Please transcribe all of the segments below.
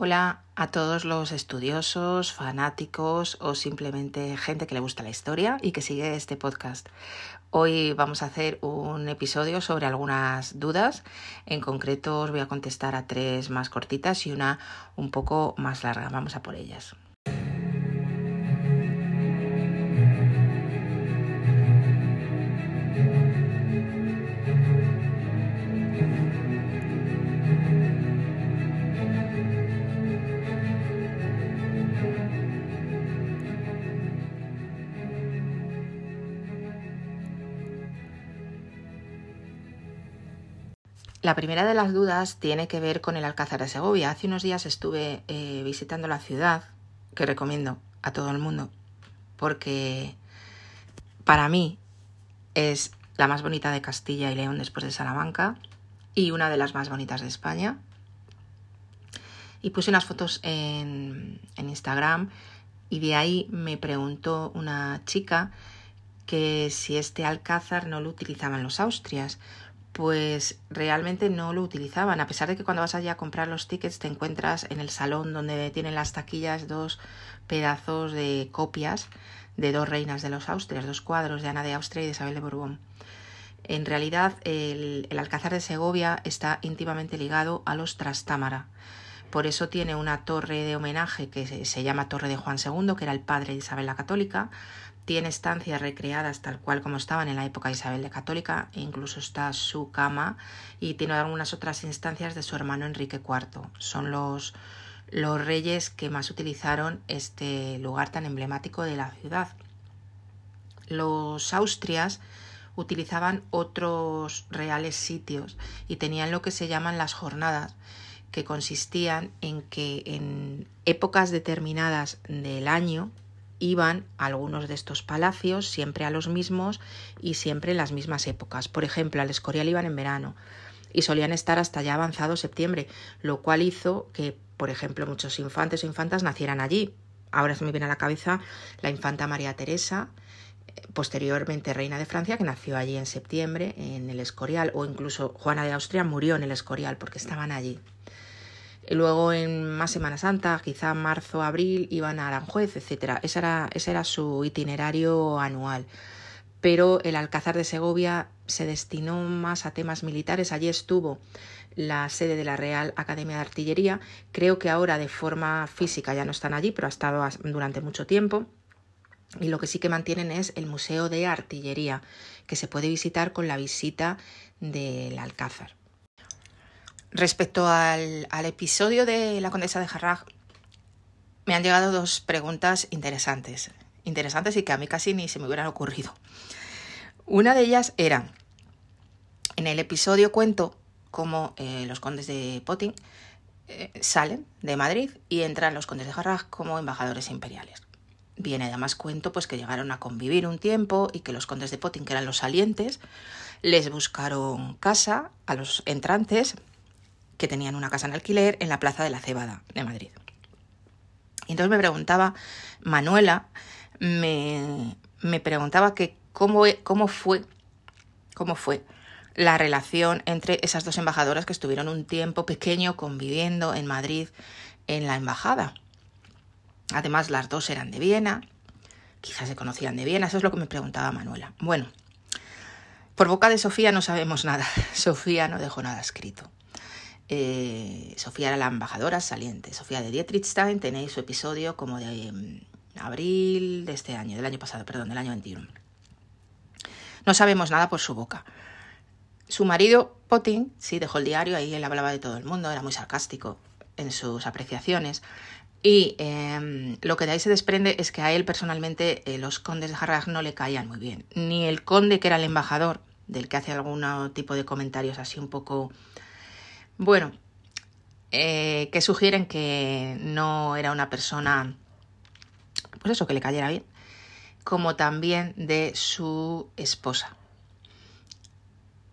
Hola a todos los estudiosos, fanáticos o simplemente gente que le gusta la historia y que sigue este podcast. Hoy vamos a hacer un episodio sobre algunas dudas. En concreto os voy a contestar a tres más cortitas y una un poco más larga. Vamos a por ellas. La primera de las dudas tiene que ver con el Alcázar de Segovia. Hace unos días estuve eh, visitando la ciudad, que recomiendo a todo el mundo, porque para mí es la más bonita de Castilla y León después de Salamanca y una de las más bonitas de España. Y puse unas fotos en, en Instagram y de ahí me preguntó una chica que si este alcázar no lo utilizaban los austrias, pues realmente no lo utilizaban, a pesar de que cuando vas allá a comprar los tickets te encuentras en el salón donde tienen las taquillas dos pedazos de copias de dos reinas de los Austrias, dos cuadros de Ana de Austria y de Isabel de Borbón. En realidad el, el Alcázar de Segovia está íntimamente ligado a los Trastámara. Por eso tiene una torre de homenaje que se, llama Torre de Juan II, que era el padre de Isabel la Católica, tiene estancias recreadas tal cual como estaban en la época de Isabel de Católica, e incluso está su cama y tiene algunas otras instancias de su hermano Enrique IV. Son los, los reyes que más utilizaron este lugar tan emblemático de la ciudad. Los austrias utilizaban otros reales sitios y tenían lo que se llaman las jornadas, que consistían en que en épocas determinadas del año iban algunos de estos palacios, siempre a los mismos y siempre en las mismas épocas. Por ejemplo, al Escorial iban en verano y solían estar hasta ya avanzado septiembre, lo cual hizo que, por ejemplo, muchos infantes o infantas nacieran allí. Ahora se me viene a la cabeza la infanta María Teresa, posteriormente reina de Francia, que nació allí en septiembre en el Escorial, o incluso Juana de Austria murió en el Escorial porque estaban allí. Luego en más Semana Santa, quizá marzo, abril, iban a Aranjuez, etc. Ese era, era su itinerario anual. Pero el Alcázar de Segovia se destinó más a temas militares. Allí estuvo la sede de la Real Academia de Artillería. Creo que ahora de forma física ya no están allí, pero ha estado durante mucho tiempo. Y lo que sí que mantienen es el Museo de Artillería, que se puede visitar con la visita del Alcázar. Respecto al, al, episodio de la condesa de Jarrag, me han llegado dos preguntas interesantes, interesantes y que a mí casi ni se me hubieran ocurrido. Una de ellas era, en el episodio cuento cómo eh, los condes de Poting eh, salen de Madrid y entran los condes de Jarrag como embajadores imperiales. Bien, además cuento pues que llegaron a convivir un tiempo y que los condes de Poting, que eran los salientes, les buscaron casa a los entrantes que tenían una casa en alquiler en la Plaza de la Cebada de Madrid. Y entonces me preguntaba, Manuela, me, me preguntaba que cómo, cómo fue, cómo fue la relación entre esas dos embajadoras que estuvieron un tiempo pequeño conviviendo en Madrid en la embajada. Además, las dos eran de Viena, quizás se conocían de Viena, eso es lo que me preguntaba Manuela. Bueno, por boca de Sofía no sabemos nada, Sofía no dejó nada escrito. Eh, Sofía era la embajadora saliente. Sofía de Dietrichstein, tenéis su episodio como de um, abril de este año, del año pasado, perdón, del año 21. No sabemos nada por su boca. Su marido, Potin, sí dejó el diario, ahí él hablaba de todo el mundo, era muy sarcástico en sus apreciaciones. Y eh, lo que de ahí se desprende es que a él personalmente eh, los condes de Harrach no le caían muy bien. Ni el conde, que era el embajador, del que hace algún tipo de comentarios así un poco bueno, eh, que sugieren que no era una persona, pues eso, que le cayera bien, como también de su esposa.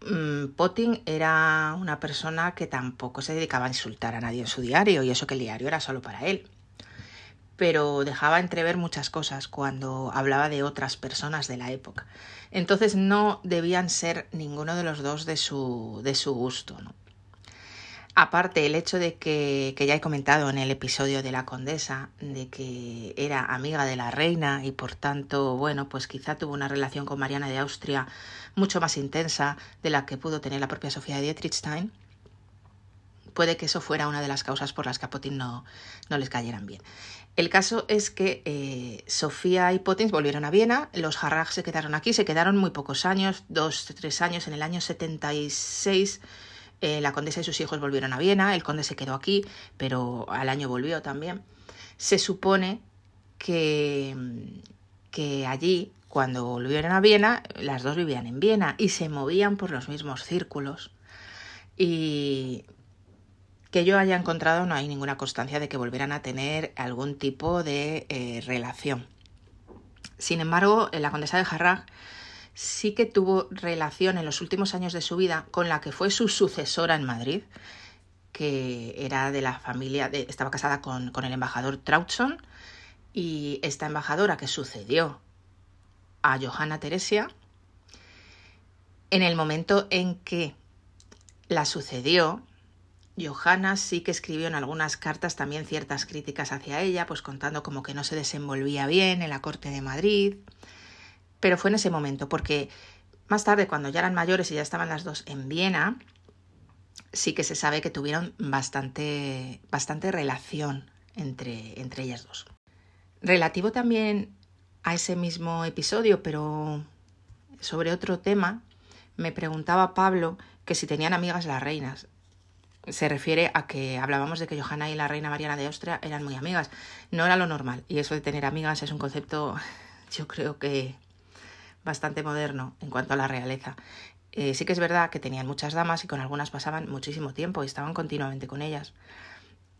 Mm, Potting era una persona que tampoco se dedicaba a insultar a nadie en su diario, y eso que el diario era solo para él. Pero dejaba entrever muchas cosas cuando hablaba de otras personas de la época. Entonces no debían ser ninguno de los dos de su, de su gusto. ¿no? Aparte, el hecho de que, ya he comentado en el episodio de la condesa, de que era amiga de la reina y por tanto, bueno, pues quizá tuvo una relación con Mariana de Austria mucho más intensa de la que pudo tener la propia Sofía de Dietrichstein, puede que eso fuera una de las causas por las que a Putin no, no les cayeran bien. El caso es que eh, Sofía y Potins volvieron a Viena, los Harrach se quedaron aquí, se quedaron muy pocos años, dos, tres años, en el año 76 eh, la condesa y sus hijos volvieron a Viena, el conde se quedó aquí, pero al año volvió también. Se supone que, que allí, cuando volvieron a Viena, las dos vivían en Viena y se movían por los mismos círculos. Y que yo haya encontrado no hay ninguna constancia de que volvieran a tener algún tipo de eh, relación. Sin embargo, la condesa de Harrach sí que tuvo relación en los últimos años de su vida con la que fue su sucesora en Madrid, que era de la familia, estaba casada con, con el embajador Trautson, y esta embajadora que sucedió a Johanna Teresia, en el momento en que la sucedió, Johanna sí que escribió en algunas cartas también ciertas críticas hacia ella, pues contando como que no se desenvolvía bien en la corte de Madrid, pero fue en ese momento, porque más tarde, cuando ya eran mayores y ya estaban las dos en Viena, sí que se sabe que tuvieron bastante, bastante relación entre, entre ellas dos. Relativo también a ese mismo episodio, pero sobre otro tema, me preguntaba Pablo que si tenían amigas las reinas. Se refiere a que hablábamos de que Johanna y la reina Mariana de Austria eran muy amigas. No era lo normal. Y eso de tener amigas es un concepto, yo creo que bastante moderno en cuanto a la realeza. Eh, sí que es verdad que tenían muchas damas y con algunas pasaban muchísimo tiempo y estaban continuamente con ellas.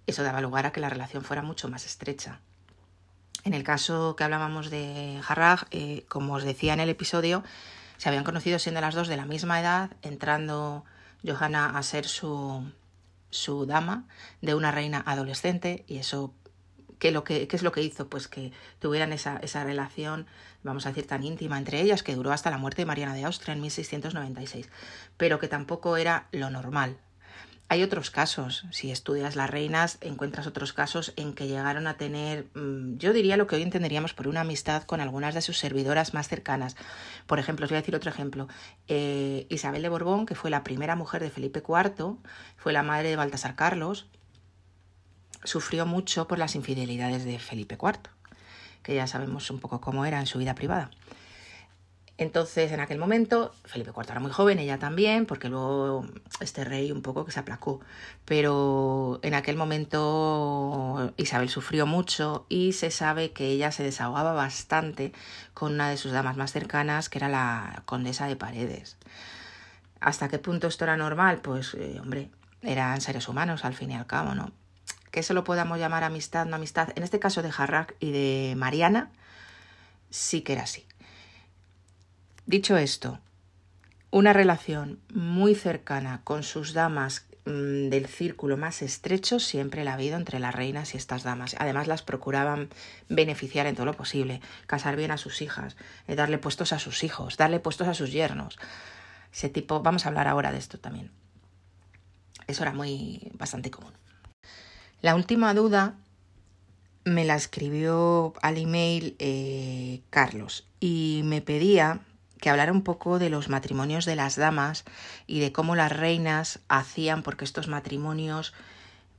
Eso daba lugar a que la relación fuera mucho más estrecha. En el caso que hablábamos de Harrag, eh, como os decía en el episodio, se habían conocido siendo las dos de la misma edad, entrando Johanna a ser su, su dama de una reina adolescente y eso ¿Qué, lo que, ¿Qué es lo que hizo? Pues que tuvieran esa, esa relación, vamos a decir, tan íntima entre ellas, que duró hasta la muerte de Mariana de Austria en 1696, pero que tampoco era lo normal. Hay otros casos, si estudias las reinas, encuentras otros casos en que llegaron a tener, mm, yo diría lo que hoy entenderíamos por una amistad con algunas de sus servidoras más cercanas. Por ejemplo, os voy a decir otro ejemplo. Eh, Isabel de Borbón, que fue la primera mujer de Felipe IV, fue la madre de Baltasar Carlos, sufrió mucho por las infidelidades de Felipe IV, que ya sabemos un poco cómo era en su vida privada. Entonces, en aquel momento, Felipe IV era muy joven, ella también, porque luego este rey un poco que se aplacó. Pero en aquel momento Isabel sufrió mucho y se sabe que ella se desahogaba bastante con una de sus damas más cercanas, que era la condesa de Paredes. ¿Hasta qué punto esto era normal? Pues, eh, hombre, eran seres humanos al fin y al cabo, ¿no? Que eso lo podamos llamar amistad, no amistad, en este caso de Harrak y de Mariana, sí que era así. Dicho esto, una relación muy cercana con sus damas mm, del círculo más estrecho siempre la ha habido entre las reinas y estas damas. Además las procuraban beneficiar en todo lo posible, casar bien a sus hijas, eh, darle puestos a sus hijos, darle puestos a sus yernos. Ese tipo, vamos a hablar ahora de esto también. Eso era muy bastante común. La última duda me la escribió al email eh, Carlos y me pedía que hablara un poco de los matrimonios de las damas y de cómo las reinas hacían porque estos matrimonios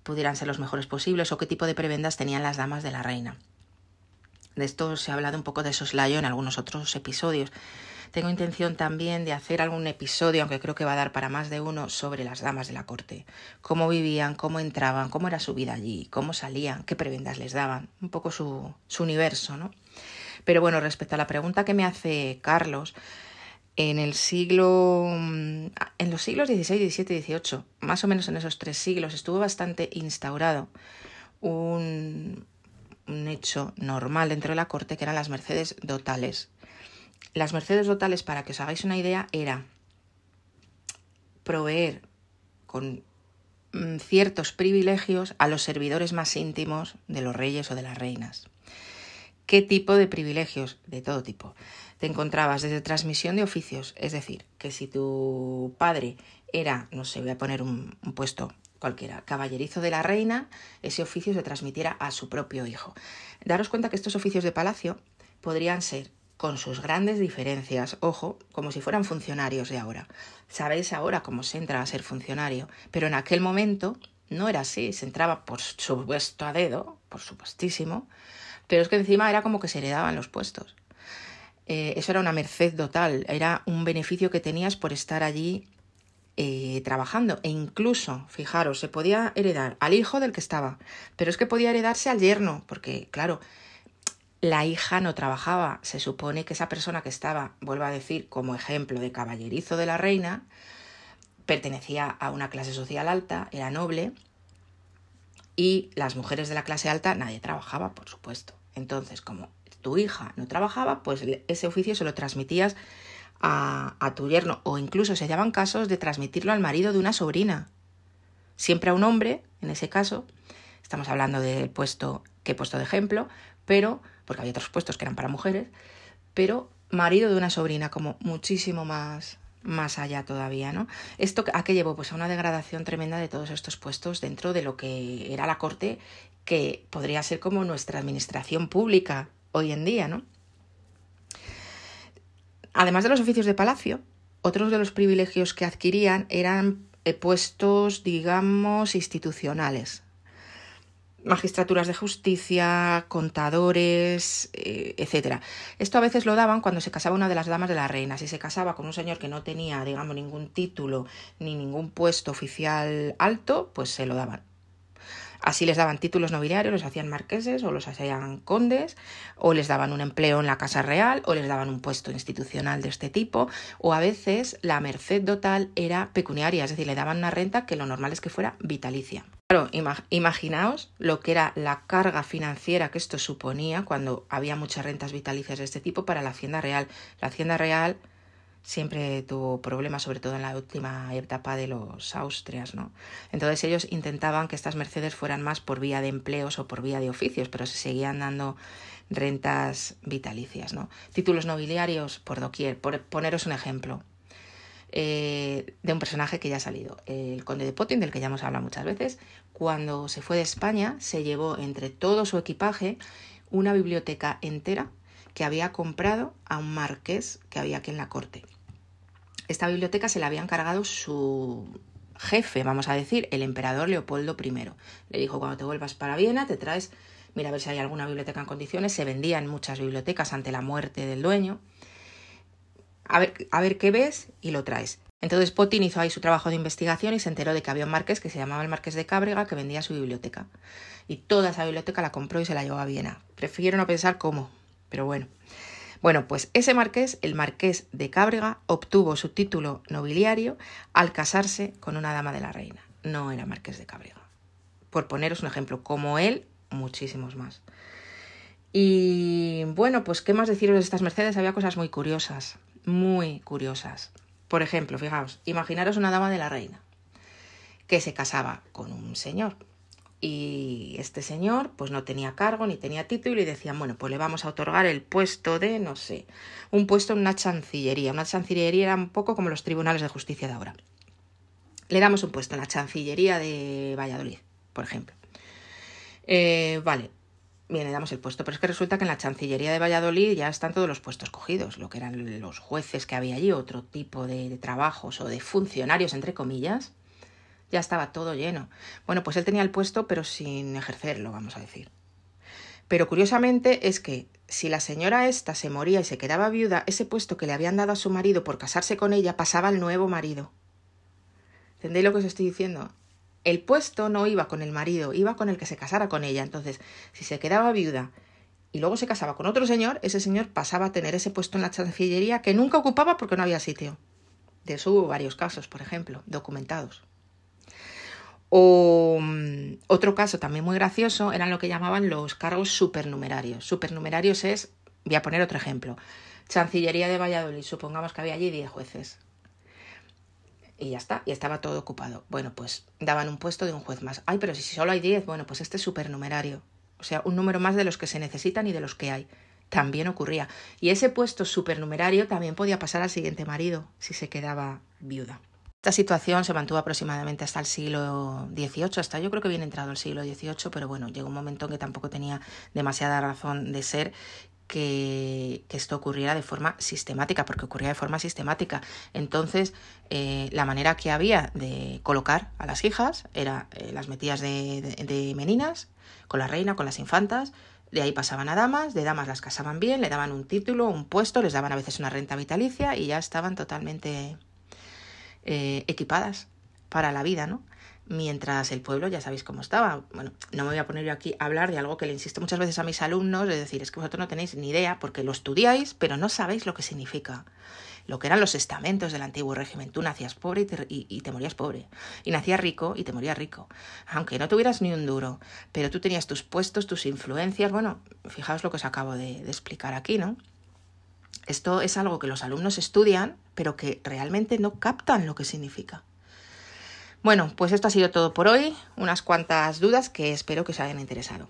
pudieran ser los mejores posibles o qué tipo de prebendas tenían las damas de la reina. De esto se ha hablado un poco de soslayo en algunos otros episodios, tengo intención también de hacer algún episodio, aunque creo que va a dar para más de uno, sobre las damas de la corte. Cómo vivían, cómo entraban, cómo era su vida allí, cómo salían, qué prebendas les daban, un poco su, su universo, ¿no? Pero bueno, respecto a la pregunta que me hace Carlos, en el siglo en los siglos XVI, XVII y XVIII, más o menos en esos tres siglos, estuvo bastante instaurado un, un hecho normal dentro de la corte que eran las mercedes dotales las mercedes totales, para que os hagáis una idea, era proveer con mm, ciertos privilegios a los servidores más íntimos de los reyes o de las reinas. ¿Qué tipo de privilegios? De todo tipo. Te encontrabas desde transmisión de oficios, es decir, que si tu padre era, no sé, voy a poner un, puesto, cualquiera, caballerizo de la reina, ese oficio se transmitiera a su propio hijo. Daros cuenta que estos oficios de palacio podrían ser con sus grandes diferencias, ojo, como si fueran funcionarios de ahora. Sabéis ahora cómo se entra a ser funcionario, pero en aquel momento no era así, se entraba por supuesto a dedo, por supuestísimo, pero es que encima era como que se heredaban los puestos. Eh, eso era una merced total, era un beneficio que tenías por estar allí eh, trabajando. E incluso, fijaros, se podía heredar al hijo del que estaba, pero es que podía heredarse al yerno, porque, claro, la hija no trabajaba. Se supone que esa persona que estaba, vuelvo a decir, como ejemplo de caballerizo de la reina, pertenecía a una clase social alta, era noble, y las mujeres de la clase alta nadie trabajaba, por supuesto. Entonces, como tu hija no trabajaba, pues ese oficio se lo transmitías a, tu yerno, o incluso se daban casos de transmitirlo al marido de una sobrina. Siempre a un hombre, en ese caso, estamos hablando del puesto que he puesto de ejemplo, pero porque había otros puestos que eran para mujeres, pero marido de una sobrina, como muchísimo más, más allá todavía, ¿no? ¿Esto a qué llevó? Pues a una degradación tremenda de todos estos puestos dentro de lo que era la corte, que podría ser como nuestra administración pública hoy en día, ¿no? Además de los oficios de palacio, otros de los privilegios que adquirían eran eh, puestos, digamos, institucionales, magistraturas de justicia, contadores, eh, etcétera. Esto a veces lo daban cuando se casaba una de las damas de la reina. Si se casaba con un señor que no tenía, digamos, ningún título ni ningún puesto oficial alto, pues se lo daban. Así les daban títulos nobiliarios, los hacían marqueses o los hacían condes, o les daban un empleo en la Casa Real, o les daban un puesto institucional de este tipo, o a veces la merced total era pecuniaria, es decir, le daban una renta que lo normal es que fuera vitalicia. Claro, imaginaos lo que era la carga financiera que esto suponía cuando había muchas rentas vitalicias de este tipo para la Hacienda Real. La Hacienda Real siempre tuvo problemas, sobre todo en la última etapa de los Austrias, ¿no? Entonces ellos intentaban que estas mercedes fueran más por vía de empleos o por vía de oficios, pero se seguían dando rentas vitalicias, ¿no? Títulos nobiliarios por doquier, por poneros un ejemplo. Eh, de un personaje que ya ha salido, el conde de Potin, del que ya hemos hablado muchas veces, cuando se fue de España se llevó entre todo su equipaje una biblioteca entera que había comprado a un marqués que había aquí en la corte. Esta biblioteca se la había encargado su jefe, vamos a decir, el emperador Leopoldo I. Le dijo, cuando te vuelvas para Viena, te traes, mira a ver si hay alguna biblioteca en condiciones. Se vendía en muchas bibliotecas ante la muerte del dueño a ver, a ver qué ves y lo traes. Entonces Potin hizo ahí su trabajo de investigación y se enteró de que había un marqués que se llamaba el Marqués de Cábrega que vendía su biblioteca. Y toda esa biblioteca la compró y se la llevó a Viena. Prefiero no pensar cómo, pero bueno. Bueno, pues ese marqués, el Marqués de Cábrega, obtuvo su título nobiliario al casarse con una dama de la reina. No era Marqués de Cábrega. Por poneros un ejemplo, como él, muchísimos más. Y bueno, pues qué más deciros de estas Mercedes, había cosas muy curiosas muy curiosas. Por ejemplo, fijaos, imaginaros una dama de la reina que se casaba con un señor y este señor pues no tenía cargo ni tenía título y decían, bueno, pues le vamos a otorgar el puesto de, no sé, un puesto en una chancillería. Una chancillería era un poco como los tribunales de justicia de ahora. Le damos un puesto en la chancillería de Valladolid, por ejemplo. Eh, vale, Bien, le damos el puesto, pero es que resulta que en la Chancillería de Valladolid ya están todos los puestos cogidos, lo que eran los jueces que había allí, otro tipo de, trabajos o de funcionarios, entre comillas, ya estaba todo lleno. Bueno, pues él tenía el puesto, pero sin ejercerlo, vamos a decir. Pero curiosamente es que si la señora esta se moría y se quedaba viuda, ese puesto que le habían dado a su marido por casarse con ella pasaba al nuevo marido. ¿Entendéis lo que os estoy diciendo? El puesto no iba con el marido, iba con el que se casara con ella. Entonces, si se quedaba viuda y luego se casaba con otro señor, ese señor pasaba a tener ese puesto en la chancillería que nunca ocupaba porque no había sitio. De eso hubo varios casos, por ejemplo, documentados. O mm, otro caso también muy gracioso eran lo que llamaban los cargos supernumerarios. Supernumerarios es, voy a poner otro ejemplo, Chancillería de Valladolid, supongamos que había allí 10 jueces y ya está, y estaba todo ocupado. Bueno, pues daban un puesto de un juez más. Ay, pero si solo hay 10, bueno, pues este es supernumerario. O sea, un número más de los que se necesitan y de los que hay. También ocurría. Y ese puesto supernumerario también podía pasar al siguiente marido si se quedaba viuda. Esta situación se mantuvo aproximadamente hasta el siglo XVIII, hasta yo creo que bien entrado el siglo XVIII, pero bueno, llegó un momento en que tampoco tenía demasiada razón de ser que, esto ocurriera de forma sistemática, porque ocurría de forma sistemática. Entonces, eh, la manera que había de colocar a las hijas era eh, las metías de, meninas, con la reina, con las infantas, de ahí pasaban a damas, de damas las casaban bien, le daban un título, un puesto, les daban a veces una renta vitalicia y ya estaban totalmente eh, equipadas para la vida, ¿no? Mientras el pueblo ya sabéis cómo estaba. Bueno, no me voy a poner yo aquí a hablar de algo que le insisto muchas veces a mis alumnos, es decir, es que vosotros no tenéis ni idea porque lo estudiáis, pero no sabéis lo que significa. Lo que eran los estamentos del antiguo régimen. Tú nacías pobre y te, morías pobre. Y nacías rico y te morías rico. Aunque no tuvieras ni un duro. Pero tú tenías tus puestos, tus influencias. Bueno, fijaos lo que os acabo de explicar aquí, ¿no? Esto es algo que los alumnos estudian, pero que realmente no captan lo que significa. Bueno, pues esto ha sido todo por hoy. Unas cuantas dudas que espero que os hayan interesado.